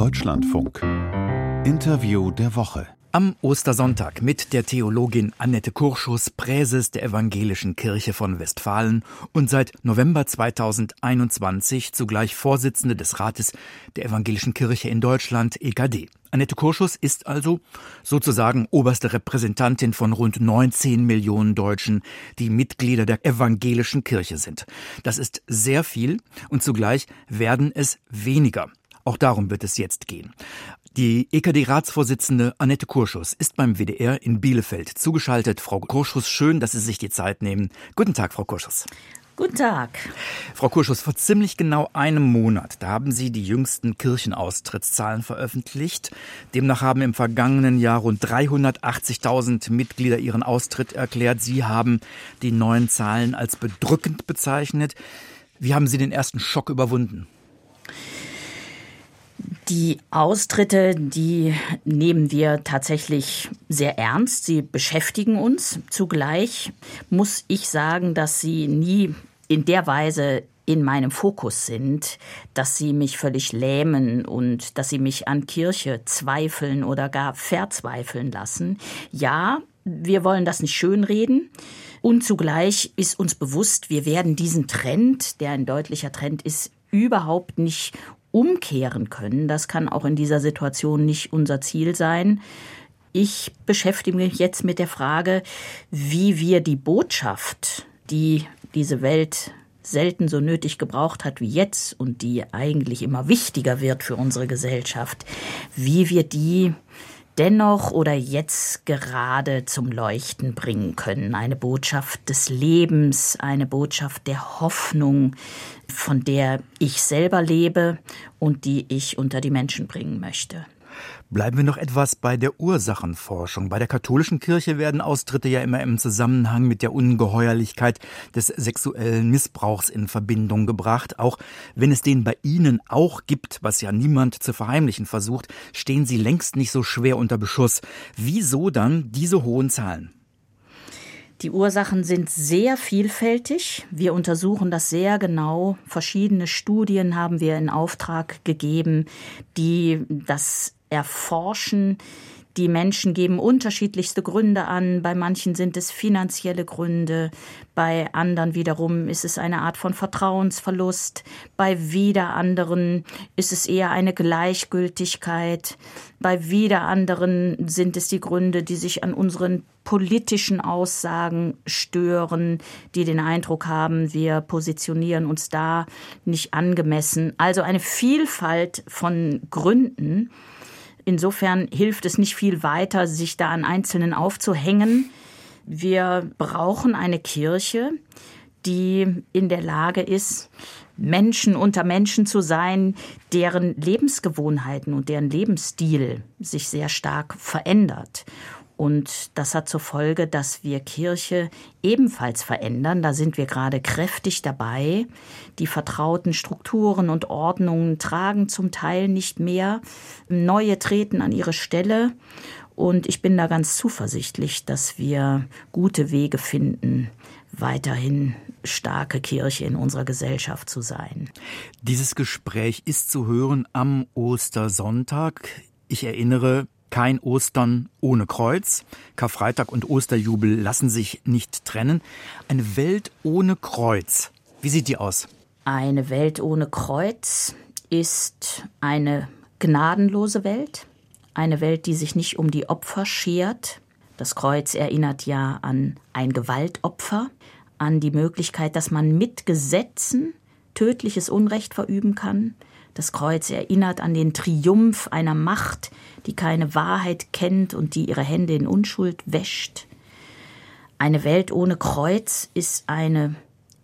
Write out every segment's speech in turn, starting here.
Deutschlandfunk. Interview der Woche. Am Ostersonntag mit der Theologin Annette Kurschus, Präses der Evangelischen Kirche von Westfalen und seit November 2021 zugleich Vorsitzende des Rates der Evangelischen Kirche in Deutschland, EKD. Annette Kurschus ist also sozusagen oberste Repräsentantin von rund 19 Millionen Deutschen, die Mitglieder der Evangelischen Kirche sind. Das ist sehr viel und zugleich werden es weniger. Auch darum wird es jetzt gehen. Die EKD-Ratsvorsitzende Annette Kurschus ist beim WDR in Bielefeld zugeschaltet. Frau Kurschus, schön, dass Sie sich die Zeit nehmen. Guten Tag, Frau Kurschus. Guten Tag. Frau Kurschus, vor ziemlich genau einem Monat, da haben Sie die jüngsten Kirchenaustrittszahlen veröffentlicht. Demnach haben im vergangenen Jahr rund 380.000 Mitglieder ihren Austritt erklärt. Sie haben die neuen Zahlen als bedrückend bezeichnet. Wie haben Sie den ersten Schock überwunden? Die Austritte, die nehmen wir tatsächlich sehr ernst. Sie beschäftigen uns. Zugleich muss ich sagen, dass sie nie in der Weise in meinem Fokus sind, dass sie mich völlig lähmen und dass sie mich an Kirche zweifeln oder gar verzweifeln lassen. Ja, wir wollen das nicht schönreden. Und zugleich ist uns bewusst, wir werden diesen Trend, der ein deutlicher Trend ist, überhaupt nicht umkehren können. Das kann auch in dieser Situation nicht unser Ziel sein. Ich beschäftige mich jetzt mit der Frage, wie wir die Botschaft, die diese Welt selten so nötig gebraucht hat wie jetzt und die eigentlich immer wichtiger wird für unsere Gesellschaft, wie wir die dennoch oder jetzt gerade zum Leuchten bringen können. Eine Botschaft des Lebens, eine Botschaft der Hoffnung, von der ich selber lebe und die ich unter die Menschen bringen möchte. Bleiben wir noch etwas bei der Ursachenforschung. Bei der katholischen Kirche werden Austritte ja immer im Zusammenhang mit der Ungeheuerlichkeit des sexuellen Missbrauchs in Verbindung gebracht. Auch wenn es den bei Ihnen auch gibt, was ja niemand zu verheimlichen versucht, stehen Sie längst nicht so schwer unter Beschuss. Wieso dann diese hohen Zahlen? Die Ursachen sind sehr vielfältig. Wir untersuchen das sehr genau. Verschiedene Studien haben wir in Auftrag gegeben, die das erforschen. Die Menschen geben unterschiedlichste Gründe an. Bei manchen sind es finanzielle Gründe, bei anderen wiederum ist es eine Art von Vertrauensverlust, bei wieder anderen ist es eher eine Gleichgültigkeit, bei wieder anderen sind es die Gründe, die sich an unseren politischen Aussagen stören, die den Eindruck haben, wir positionieren uns da nicht angemessen. Also eine Vielfalt von Gründen. Insofern hilft es nicht viel weiter, sich da an Einzelnen aufzuhängen. Wir brauchen eine Kirche, die in der Lage ist, Menschen unter Menschen zu sein, deren Lebensgewohnheiten und deren Lebensstil sich sehr stark verändert. Und das hat zur Folge, dass wir Kirche ebenfalls verändern. Da sind wir gerade kräftig dabei. Die vertrauten Strukturen und Ordnungen tragen zum Teil nicht mehr. Neue treten an ihre Stelle. Und ich bin da ganz zuversichtlich, dass wir gute Wege finden, weiterhin starke Kirche in unserer Gesellschaft zu sein. Dieses Gespräch ist zu hören am Ostersonntag. Ich erinnere, kein Ostern ohne Kreuz. Karfreitag und Osterjubel lassen sich nicht trennen. Eine Welt ohne Kreuz. Wie sieht die aus? Eine Welt ohne Kreuz ist eine gnadenlose Welt. Eine Welt, die sich nicht um die Opfer schert. Das Kreuz erinnert ja an ein Gewaltopfer, an die Möglichkeit, dass man mit Gesetzen tödliches Unrecht verüben kann, das Kreuz erinnert an den Triumph einer Macht, die keine Wahrheit kennt und die ihre Hände in Unschuld wäscht. Eine Welt ohne Kreuz ist eine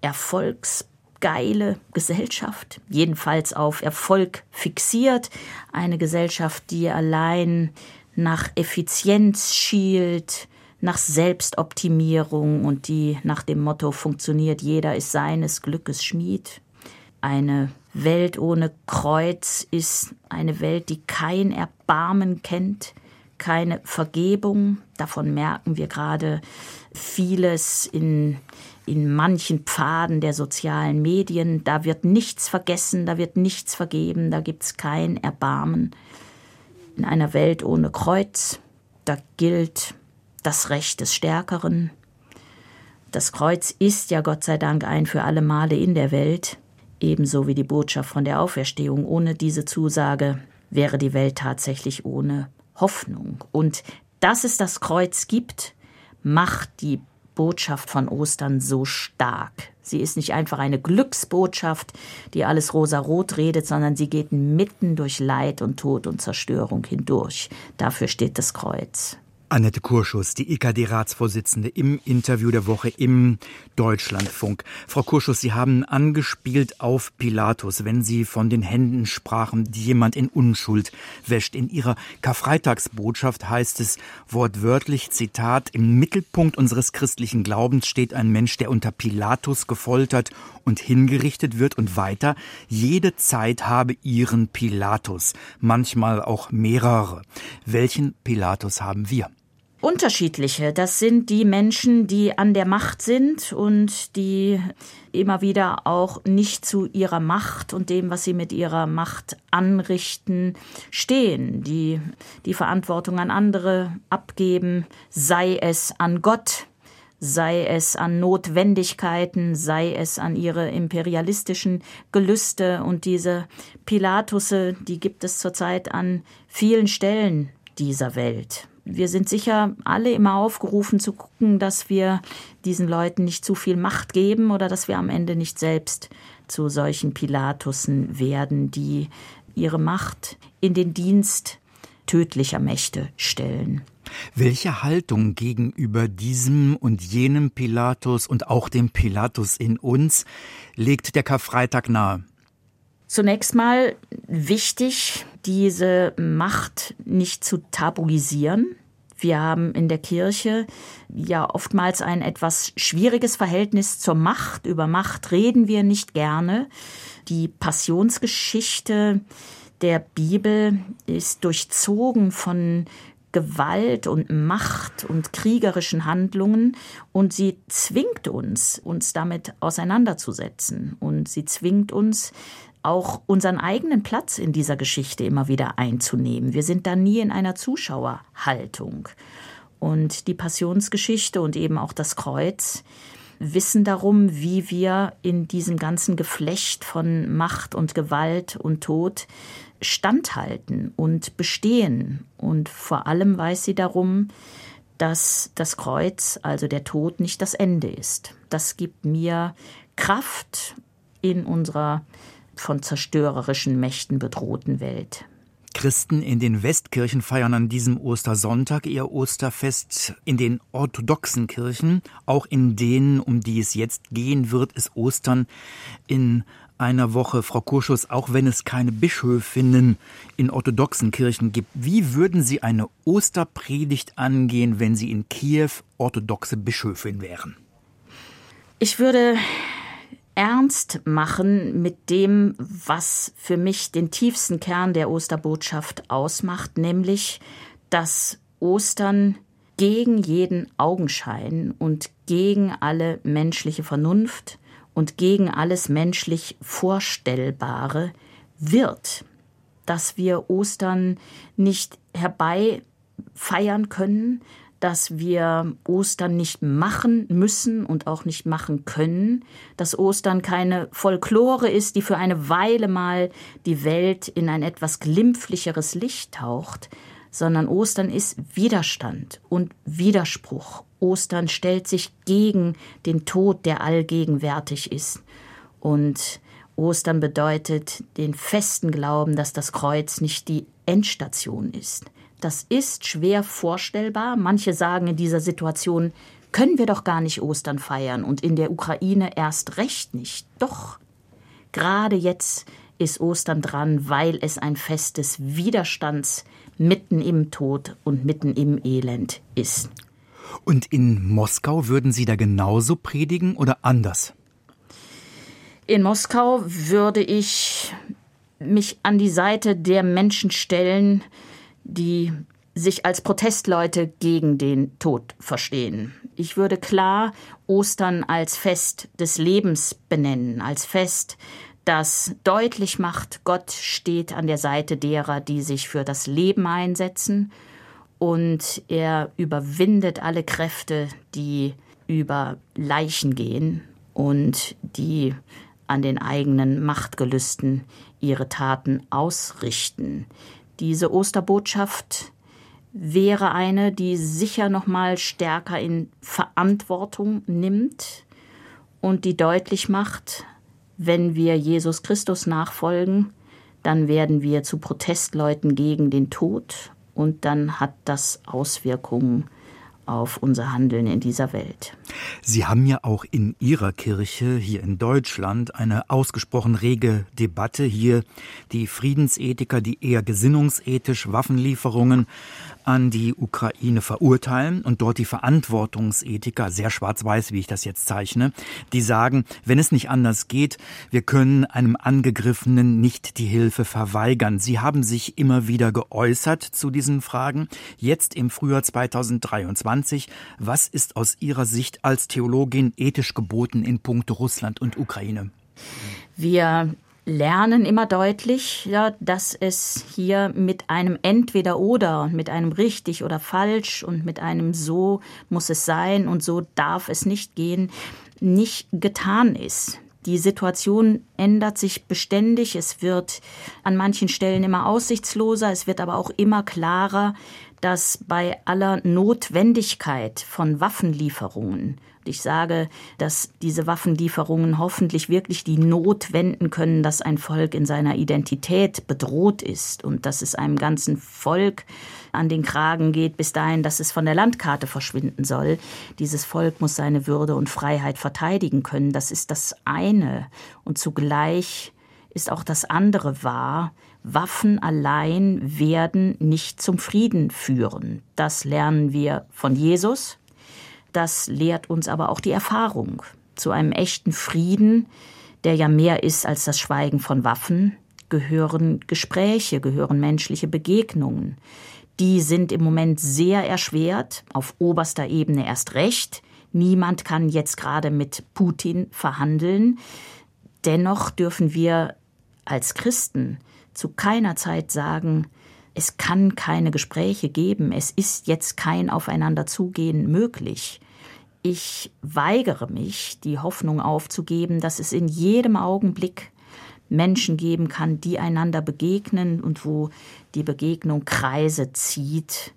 erfolgsgeile Gesellschaft, jedenfalls auf Erfolg fixiert, eine Gesellschaft, die allein nach Effizienz schielt, nach Selbstoptimierung und die nach dem Motto funktioniert, jeder ist seines Glückes Schmied. Eine Welt ohne Kreuz ist eine Welt, die kein Erbarmen kennt, keine Vergebung. Davon merken wir gerade vieles in in manchen Pfaden der sozialen Medien. Da wird nichts vergessen, da wird nichts vergeben, da gibt es kein Erbarmen. In einer Welt ohne Kreuz, da gilt das Recht des Stärkeren. Das Kreuz ist ja Gott sei Dank ein für alle Male in der Welt, ebenso wie die Botschaft von der Auferstehung. Ohne diese Zusage wäre die Welt tatsächlich ohne Hoffnung. Und dass es das Kreuz gibt, macht die Botschaft von Ostern so stark. Sie ist nicht einfach eine Glücksbotschaft, die alles rosarot redet, sondern sie geht mitten durch Leid und Tod und Zerstörung hindurch. Dafür steht das Kreuz. Annette Kurschus, die EKD-Ratsvorsitzende im Interview der Woche im Deutschlandfunk. Frau Kurschus, Sie haben angespielt auf Pilatus, wenn Sie von den Händen sprachen, die jemand in Unschuld wäscht. In Ihrer Karfreitagsbotschaft heißt es wortwörtlich, Zitat, im Mittelpunkt unseres christlichen Glaubens steht ein Mensch, der unter Pilatus gefoltert und hingerichtet wird und weiter, jede Zeit habe ihren Pilatus, manchmal auch mehrere. Welchen Pilatus haben wir? Unterschiedliche. Das sind die Menschen, die an der Macht sind und die immer wieder auch nicht zu ihrer Macht und dem, was sie mit ihrer Macht anrichten, stehen, die die Verantwortung an andere abgeben, sei es an Gott, sei es an Notwendigkeiten, sei es an ihre imperialistischen Gelüste. Und diese Pilatusse, die gibt es zurzeit an vielen Stellen dieser Welt wir sind sicher alle immer aufgerufen zu gucken, dass wir diesen Leuten nicht zu viel Macht geben oder dass wir am Ende nicht selbst zu solchen Pilatussen werden, die ihre Macht in den Dienst tödlicher Mächte stellen. Welche Haltung gegenüber diesem und jenem Pilatus und auch dem Pilatus in uns legt der Karfreitag nahe? Zunächst mal wichtig, diese Macht nicht zu tabuisieren. Wir haben in der Kirche ja oftmals ein etwas schwieriges Verhältnis zur Macht. Über Macht reden wir nicht gerne. Die Passionsgeschichte der Bibel ist durchzogen von Gewalt und Macht und kriegerischen Handlungen und sie zwingt uns, uns damit auseinanderzusetzen und sie zwingt uns, auch unseren eigenen Platz in dieser Geschichte immer wieder einzunehmen. Wir sind da nie in einer Zuschauerhaltung. Und die Passionsgeschichte und eben auch das Kreuz wissen darum, wie wir in diesem ganzen Geflecht von Macht und Gewalt und Tod standhalten und bestehen. Und vor allem weiß sie darum, dass das Kreuz, also der Tod, nicht das Ende ist. Das gibt mir Kraft in unserer von zerstörerischen Mächten bedrohten Welt. Christen in den Westkirchen feiern an diesem Ostersonntag ihr Osterfest. In den orthodoxen Kirchen, auch in denen, um die es jetzt gehen wird, ist Ostern in einer Woche. Frau Kurschus, auch wenn es keine Bischöfinnen in orthodoxen Kirchen gibt, wie würden Sie eine Osterpredigt angehen, wenn Sie in Kiew orthodoxe Bischöfin wären? Ich würde ernst machen mit dem, was für mich den tiefsten Kern der Osterbotschaft ausmacht, nämlich, dass Ostern gegen jeden Augenschein und gegen alle menschliche Vernunft und gegen alles menschlich Vorstellbare wird, dass wir Ostern nicht herbei feiern können, dass wir Ostern nicht machen müssen und auch nicht machen können, dass Ostern keine Folklore ist, die für eine Weile mal die Welt in ein etwas glimpflicheres Licht taucht, sondern Ostern ist Widerstand und Widerspruch. Ostern stellt sich gegen den Tod, der allgegenwärtig ist. Und Ostern bedeutet den festen Glauben, dass das Kreuz nicht die Endstation ist, das ist schwer vorstellbar. Manche sagen in dieser Situation, können wir doch gar nicht Ostern feiern und in der Ukraine erst recht nicht. Doch, gerade jetzt ist Ostern dran, weil es ein Fest des Widerstands mitten im Tod und mitten im Elend ist. Und in Moskau würden Sie da genauso predigen oder anders? In Moskau würde ich mich an die Seite der Menschen stellen, die sich als Protestleute gegen den Tod verstehen, Ich würde klar Ostern als Fest des Lebens benennen, als Fest, das deutlich macht, Gott steht an der Seite derer, die sich für das Leben einsetzen und er überwindet alle Kräfte, die über Leichen gehen und die an den eigenen Machtgelüsten ihre Taten ausrichten. Diese Osterbotschaft wäre eine, die sicher noch mal stärker in Verantwortung nimmt und die deutlich macht, wenn wir Jesus Christus nachfolgen, dann werden wir zu Protestleuten gegen den Tod und dann hat das Auswirkungen auf unser Handeln in dieser Welt. Sie haben ja auch in Ihrer Kirche hier in Deutschland eine ausgesprochen rege Debatte hier. Die Friedensethiker, die eher gesinnungsethisch Waffenlieferungen an die Ukraine verurteilen und dort die Verantwortungsethiker, sehr schwarz-weiß, wie ich das jetzt zeichne, die sagen, wenn es nicht anders geht, wir können einem Angegriffenen nicht die Hilfe verweigern. Sie haben sich immer wieder geäußert zu diesen Fragen. Jetzt im Frühjahr 2023, was ist aus Ihrer Sicht als Theologin ethisch geboten in puncto Russland und Ukraine? Wir lernen immer deutlich, ja, dass es hier mit einem Entweder oder, mit einem richtig oder falsch und mit einem so muss es sein und so darf es nicht gehen, nicht getan ist. Die Situation ändert sich beständig. Es wird an manchen Stellen immer aussichtsloser. Es wird aber auch immer klarer, dass bei aller Notwendigkeit von Waffenlieferungen ich sage, dass diese Waffenlieferungen hoffentlich wirklich die Not wenden können, dass ein Volk in seiner Identität bedroht ist und dass es einem ganzen Volk an den Kragen geht, bis dahin, dass es von der Landkarte verschwinden soll. Dieses Volk muss seine Würde und Freiheit verteidigen können. Das ist das eine. Und zugleich ist auch das andere wahr. Waffen allein werden nicht zum Frieden führen. Das lernen wir von Jesus, das lehrt uns aber auch die Erfahrung. Zu einem echten Frieden, der ja mehr ist als das Schweigen von Waffen, gehören Gespräche, gehören menschliche Begegnungen. Die sind im Moment sehr erschwert, auf oberster Ebene erst recht. Niemand kann jetzt gerade mit Putin verhandeln. Dennoch dürfen wir als Christen zu keiner Zeit sagen, es kann keine Gespräche geben, es ist jetzt kein Aufeinanderzugehen möglich. Ich weigere mich, die Hoffnung aufzugeben, dass es in jedem Augenblick Menschen geben kann, die einander begegnen und wo die Begegnung Kreise zieht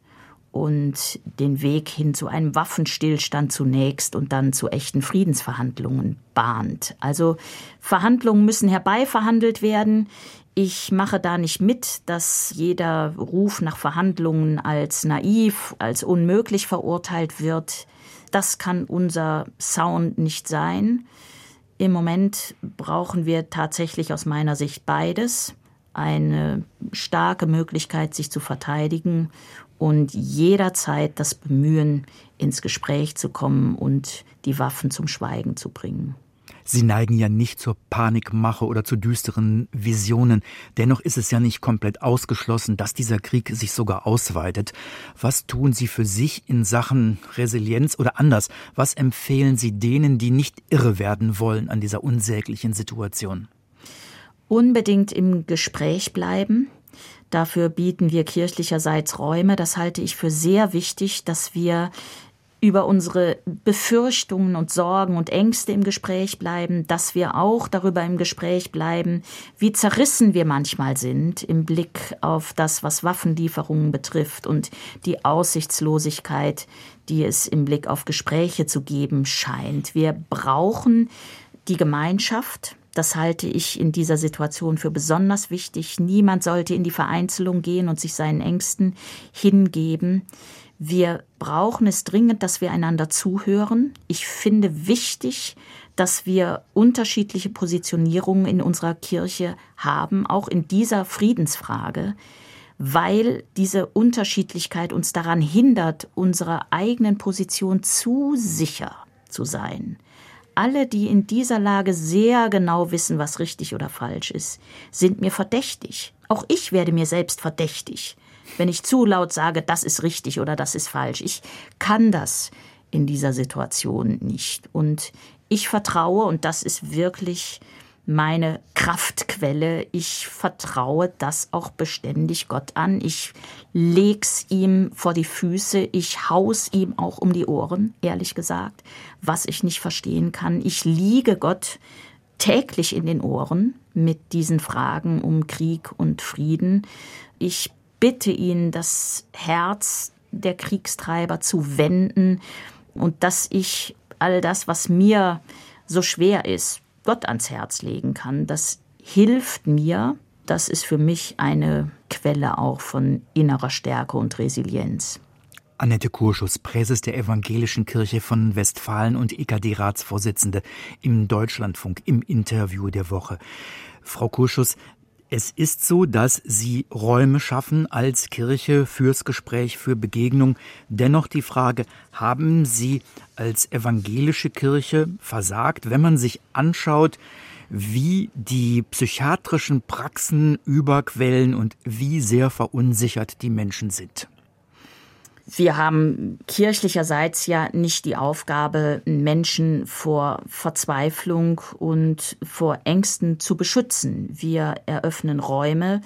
und den Weg hin zu einem Waffenstillstand zunächst und dann zu echten Friedensverhandlungen bahnt. Also Verhandlungen müssen herbeiverhandelt werden. Ich mache da nicht mit, dass jeder Ruf nach Verhandlungen als naiv, als unmöglich verurteilt wird. Das kann unser Sound nicht sein. Im Moment brauchen wir tatsächlich aus meiner Sicht beides. Eine starke Möglichkeit, sich zu verteidigen und jederzeit das Bemühen, ins Gespräch zu kommen und die Waffen zum Schweigen zu bringen. Sie neigen ja nicht zur Panikmache oder zu düsteren Visionen. Dennoch ist es ja nicht komplett ausgeschlossen, dass dieser Krieg sich sogar ausweitet. Was tun Sie für sich in Sachen Resilienz oder anders? Was empfehlen Sie denen, die nicht irre werden wollen an dieser unsäglichen Situation? Unbedingt im Gespräch bleiben. Dafür bieten wir kirchlicherseits Räume. Das halte ich für sehr wichtig, dass wir über unsere Befürchtungen und Sorgen und Ängste im Gespräch bleiben, dass wir auch darüber im Gespräch bleiben, wie zerrissen wir manchmal sind im Blick auf das, was Waffenlieferungen betrifft und die Aussichtslosigkeit, die es im Blick auf Gespräche zu geben scheint. Wir brauchen die Gemeinschaft, das halte ich in dieser Situation für besonders wichtig. Niemand sollte in die Vereinzelung gehen und sich seinen Ängsten hingeben. Wir brauchen es dringend, dass wir einander zuhören. Ich finde wichtig, dass wir unterschiedliche Positionierungen in unserer Kirche haben, auch in dieser Friedensfrage, weil diese Unterschiedlichkeit uns daran hindert, unserer eigenen Position zu sicher zu sein. Alle, die in dieser Lage sehr genau wissen, was richtig oder falsch ist, sind mir verdächtig. Auch ich werde mir selbst verdächtig wenn ich zu laut sage, das ist richtig oder das ist falsch. Ich kann das in dieser Situation nicht. Und ich vertraue, und das ist wirklich meine Kraftquelle. Ich vertraue das auch beständig Gott an. Ich leg's ihm vor die Füße. Ich haus ihm auch um die Ohren, ehrlich gesagt, was ich nicht verstehen kann. Ich liege Gott täglich in den Ohren mit diesen Fragen um Krieg und Frieden. Ich bitte ihn, das Herz der Kriegstreiber zu wenden und dass ich all das, was mir so schwer ist, Gott ans Herz legen kann. Das hilft mir. Das ist für mich eine Quelle auch von innerer Stärke und Resilienz. Annette Kurschus, Präses der Evangelischen Kirche von Westfalen und EKD-Ratsvorsitzende im Deutschlandfunk im Interview der Woche. Frau Kurschus, es ist so, dass Sie Räume schaffen als Kirche fürs Gespräch, für Begegnung. Dennoch die Frage, haben Sie als evangelische Kirche versagt, wenn man sich anschaut, wie die psychiatrischen Praxen überquellen und wie sehr verunsichert die Menschen sind? Wir haben kirchlicherseits ja nicht die Aufgabe, Menschen vor Verzweiflung und vor Ängsten zu beschützen. Wir eröffnen Räume,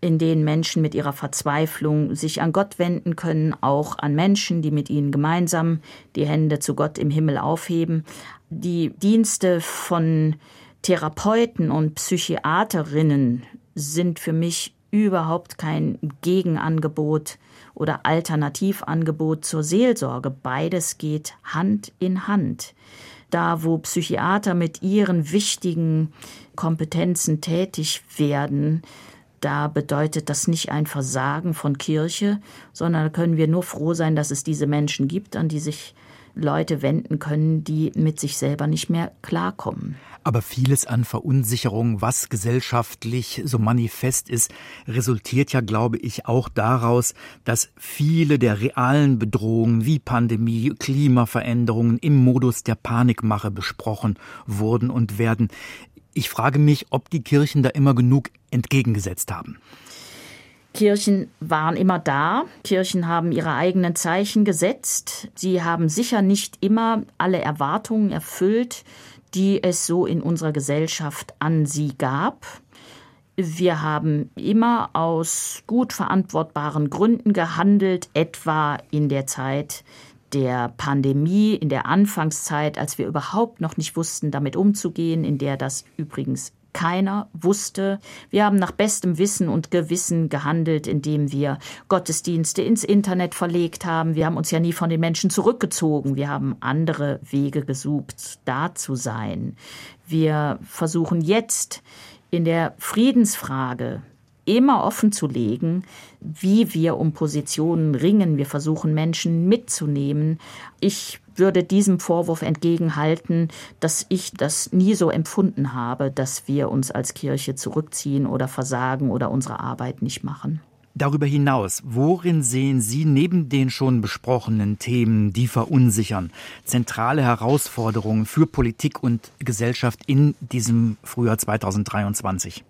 in denen Menschen mit ihrer Verzweiflung sich an Gott wenden können, auch an Menschen, die mit ihnen gemeinsam die Hände zu Gott im Himmel aufheben. Die Dienste von Therapeuten und Psychiaterinnen sind für mich überhaupt kein Gegenangebot oder Alternativangebot zur Seelsorge. Beides geht Hand in Hand. Da, wo Psychiater mit ihren wichtigen Kompetenzen tätig werden, da bedeutet das nicht ein Versagen von Kirche, sondern da können wir nur froh sein, dass es diese Menschen gibt, an die sich Leute wenden können, die mit sich selber nicht mehr klarkommen. Aber vieles an Verunsicherung, was gesellschaftlich so manifest ist, resultiert ja, glaube ich, auch daraus, dass viele der realen Bedrohungen wie Pandemie, Klimaveränderungen im Modus der Panikmache besprochen wurden und werden. Ich frage mich, ob die Kirchen da immer genug entgegengesetzt haben. Kirchen waren immer da. Kirchen haben ihre eigenen Zeichen gesetzt. Sie haben sicher nicht immer alle Erwartungen erfüllt, die es so in unserer Gesellschaft an sie gab. Wir haben immer aus gut verantwortbaren Gründen gehandelt, etwa in der Zeit der Pandemie, in der Anfangszeit, als wir überhaupt noch nicht wussten, damit umzugehen, in der das übrigens keiner wusste. Wir haben nach bestem Wissen und Gewissen gehandelt, indem wir Gottesdienste ins Internet verlegt haben. Wir haben uns ja nie von den Menschen zurückgezogen. Wir haben andere Wege gesucht, da zu sein. Wir versuchen jetzt in der Friedensfrage immer offen zu legen, wie wir um Positionen ringen. Wir versuchen Menschen mitzunehmen. Ich würde diesem Vorwurf entgegenhalten, dass ich das nie so empfunden habe, dass wir uns als Kirche zurückziehen oder versagen oder unsere Arbeit nicht machen. Darüber hinaus, worin sehen Sie neben den schon besprochenen Themen, die verunsichern, zentrale Herausforderungen für Politik und Gesellschaft in diesem Frühjahr 2023?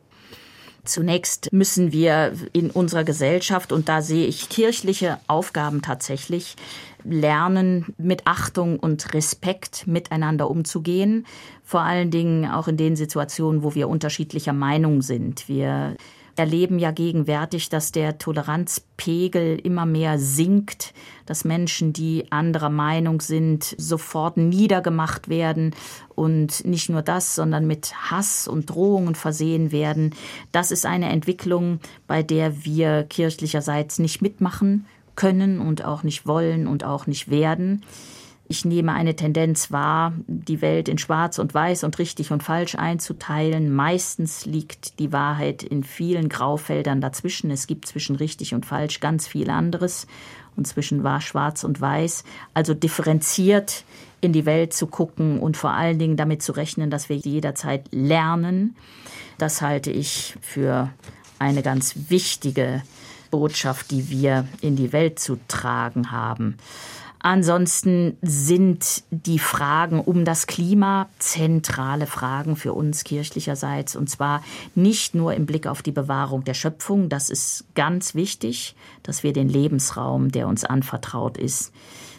Zunächst müssen wir in unserer Gesellschaft, und da sehe ich kirchliche Aufgaben tatsächlich, lernen, mit Achtung und Respekt miteinander umzugehen. Vor allen Dingen auch in den Situationen, wo wir unterschiedlicher Meinung sind. Wir erleben ja gegenwärtig, dass der Toleranzpegel immer mehr sinkt, dass Menschen, die anderer Meinung sind, sofort niedergemacht werden und nicht nur das, sondern mit Hass und Drohungen versehen werden. Das ist eine Entwicklung, bei der wir kirchlicherseits nicht mitmachen können und auch nicht wollen und auch nicht werden. Ich nehme eine Tendenz wahr, die Welt in Schwarz und Weiß und richtig und falsch einzuteilen. Meistens liegt die Wahrheit in vielen Graufeldern dazwischen. Es gibt zwischen richtig und falsch ganz viel anderes und zwischen wahr, schwarz und weiß. Also differenziert in die Welt zu gucken und vor allen Dingen damit zu rechnen, dass wir jederzeit lernen. Das halte ich für eine ganz wichtige Botschaft, die wir in die Welt zu tragen haben. Ansonsten sind die Fragen um das Klima zentrale Fragen für uns kirchlicherseits. Und zwar nicht nur im Blick auf die Bewahrung der Schöpfung. Das ist ganz wichtig, dass wir den Lebensraum, der uns anvertraut ist,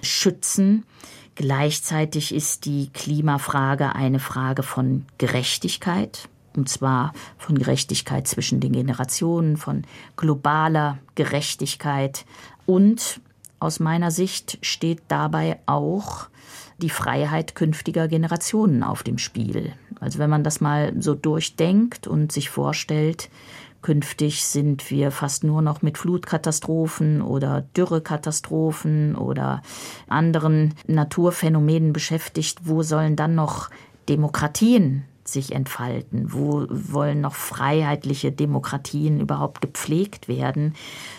schützen. Gleichzeitig ist die Klimafrage eine Frage von Gerechtigkeit, und zwar von Gerechtigkeit zwischen den Generationen, von globaler Gerechtigkeit. Und aus meiner Sicht steht dabei auch die Freiheit künftiger Generationen auf dem Spiel. Also wenn man das mal so durchdenkt und sich vorstellt, Künftig sind wir fast nur noch mit Flutkatastrophen oder Dürrekatastrophen oder anderen Naturphänomenen beschäftigt. Wo sollen dann noch Demokratien sich entfalten? Wo wollen noch freiheitliche Demokratien überhaupt gepflegt werden?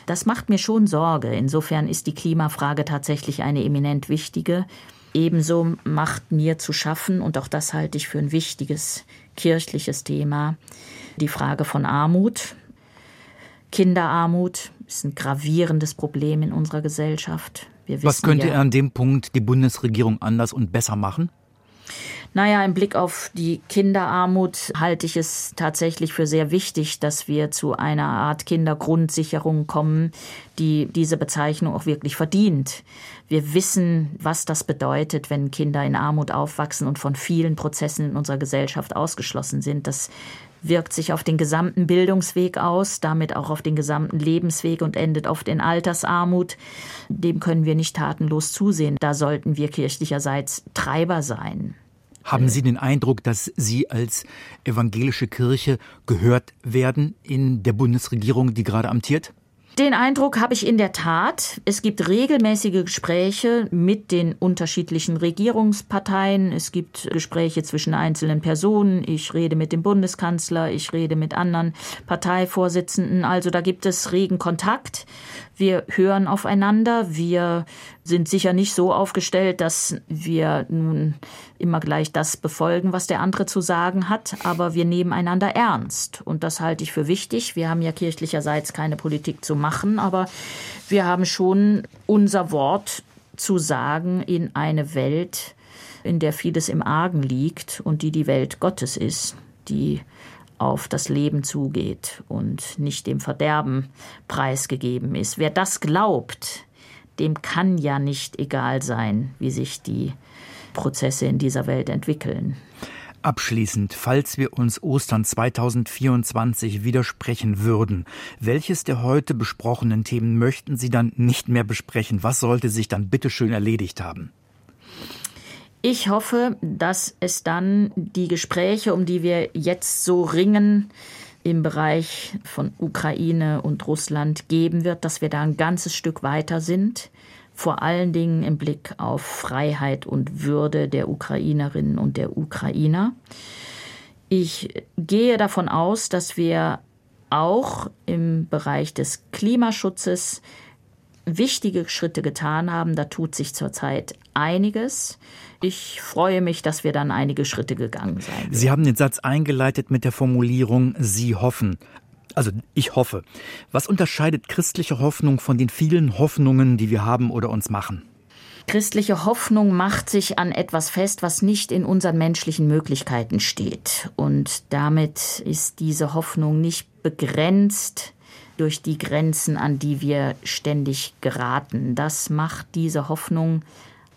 Das macht mir schon Sorge. Insofern ist die Klimafrage tatsächlich eine eminent wichtige. Ebenso macht mir zu schaffen, und auch das halte ich für ein wichtiges kirchliches Thema, die Frage von Armut. Kinderarmut ist ein gravierendes Problem in unserer Gesellschaft. Was könnte ja, an dem Punkt die Bundesregierung anders und besser machen? Naja, im Blick auf die Kinderarmut halte ich es tatsächlich für sehr wichtig, dass wir zu einer Art Kindergrundsicherung kommen, die diese Bezeichnung auch wirklich verdient. Wir wissen, was das bedeutet, wenn Kinder in Armut aufwachsen und von vielen Prozessen in unserer Gesellschaft ausgeschlossen sind. Das wirkt sich auf den gesamten Bildungsweg aus, damit auch auf den gesamten Lebensweg und endet oft in Altersarmut. Dem können wir nicht tatenlos zusehen. Da sollten wir kirchlicherseits Treiber sein. Haben Sie den Eindruck, dass Sie als evangelische Kirche gehört werden in der Bundesregierung, die gerade amtiert? Den Eindruck habe ich in der Tat. Es gibt regelmäßige Gespräche mit den unterschiedlichen Regierungsparteien. Es gibt Gespräche zwischen einzelnen Personen. Ich rede mit dem Bundeskanzler, ich rede mit anderen Parteivorsitzenden. Also da gibt es regen Kontakt. Wir hören aufeinander. Wir sind sicher nicht so aufgestellt, dass wir nun immer gleich das befolgen, was der andere zu sagen hat, aber wir nehmen einander ernst. Und das halte ich für wichtig. Wir haben ja kirchlicherseits keine Politik zu machen, aber wir haben schon unser Wort zu sagen in eine Welt, in der vieles im Argen liegt und die die Welt Gottes ist, die auf das Leben zugeht und nicht dem Verderben preisgegeben ist. Wer das glaubt, dem kann ja nicht egal sein, wie sich die Prozesse in dieser Welt entwickeln. Abschließend, falls wir uns Ostern 2024 widersprechen würden, welches der heute besprochenen Themen möchten Sie dann nicht mehr besprechen? Was sollte sich dann bitteschön erledigt haben? Ich hoffe, dass es dann die Gespräche, um die wir jetzt so ringen, im Bereich von Ukraine und Russland geben wird, dass wir da ein ganzes Stück weiter sind, vor allen Dingen im Blick auf Freiheit und Würde der Ukrainerinnen und der Ukrainer. Ich gehe davon aus, dass wir auch im Bereich des Klimaschutzes wichtige Schritte getan haben. Da tut sich zurzeit einiges. Ich freue mich, dass wir dann einige Schritte gegangen sind. Sie haben den Satz eingeleitet mit der Formulierung Sie hoffen. Also ich hoffe. Was unterscheidet christliche Hoffnung von den vielen Hoffnungen, die wir haben oder uns machen? Christliche Hoffnung macht sich an etwas fest, was nicht in unseren menschlichen Möglichkeiten steht. Und damit ist diese Hoffnung nicht begrenzt durch die Grenzen, an die wir ständig geraten. Das macht diese Hoffnung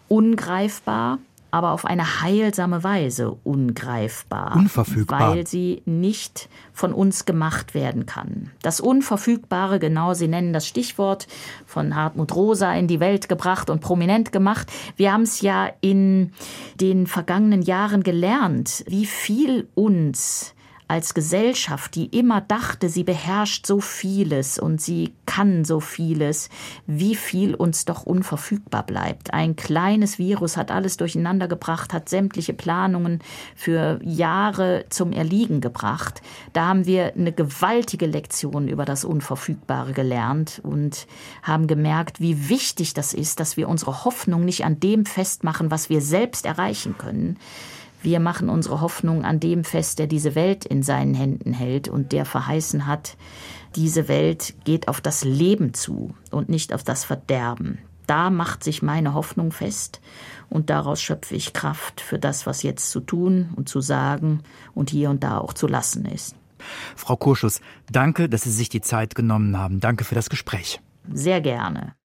ungreifbar, aber auf eine heilsame Weise ungreifbar. Unverfügbar. Weil sie nicht von uns gemacht werden kann. Das Unverfügbare, genau, Sie nennen das Stichwort von Hartmut Rosa in die Welt gebracht und prominent gemacht. Wir haben es ja in den vergangenen Jahren gelernt, wie viel uns als Gesellschaft, die immer dachte, sie beherrscht so vieles und sie kann so vieles, wie viel uns doch unverfügbar bleibt. Ein kleines Virus hat alles durcheinander gebracht, hat sämtliche Planungen für Jahre zum Erliegen gebracht. Da haben wir eine gewaltige Lektion über das Unverfügbare gelernt und haben gemerkt, wie wichtig das ist, dass wir unsere Hoffnung nicht an dem festmachen, was wir selbst erreichen können, wir machen unsere Hoffnung an dem fest, der diese Welt in seinen Händen hält und der verheißen hat, diese Welt geht auf das Leben zu und nicht auf das Verderben. Da macht sich meine Hoffnung fest und daraus schöpfe ich Kraft für das, was jetzt zu tun und zu sagen und hier und da auch zu lassen ist. Frau Kurschus, danke, dass Sie sich die Zeit genommen haben. Danke für das Gespräch. Sehr gerne.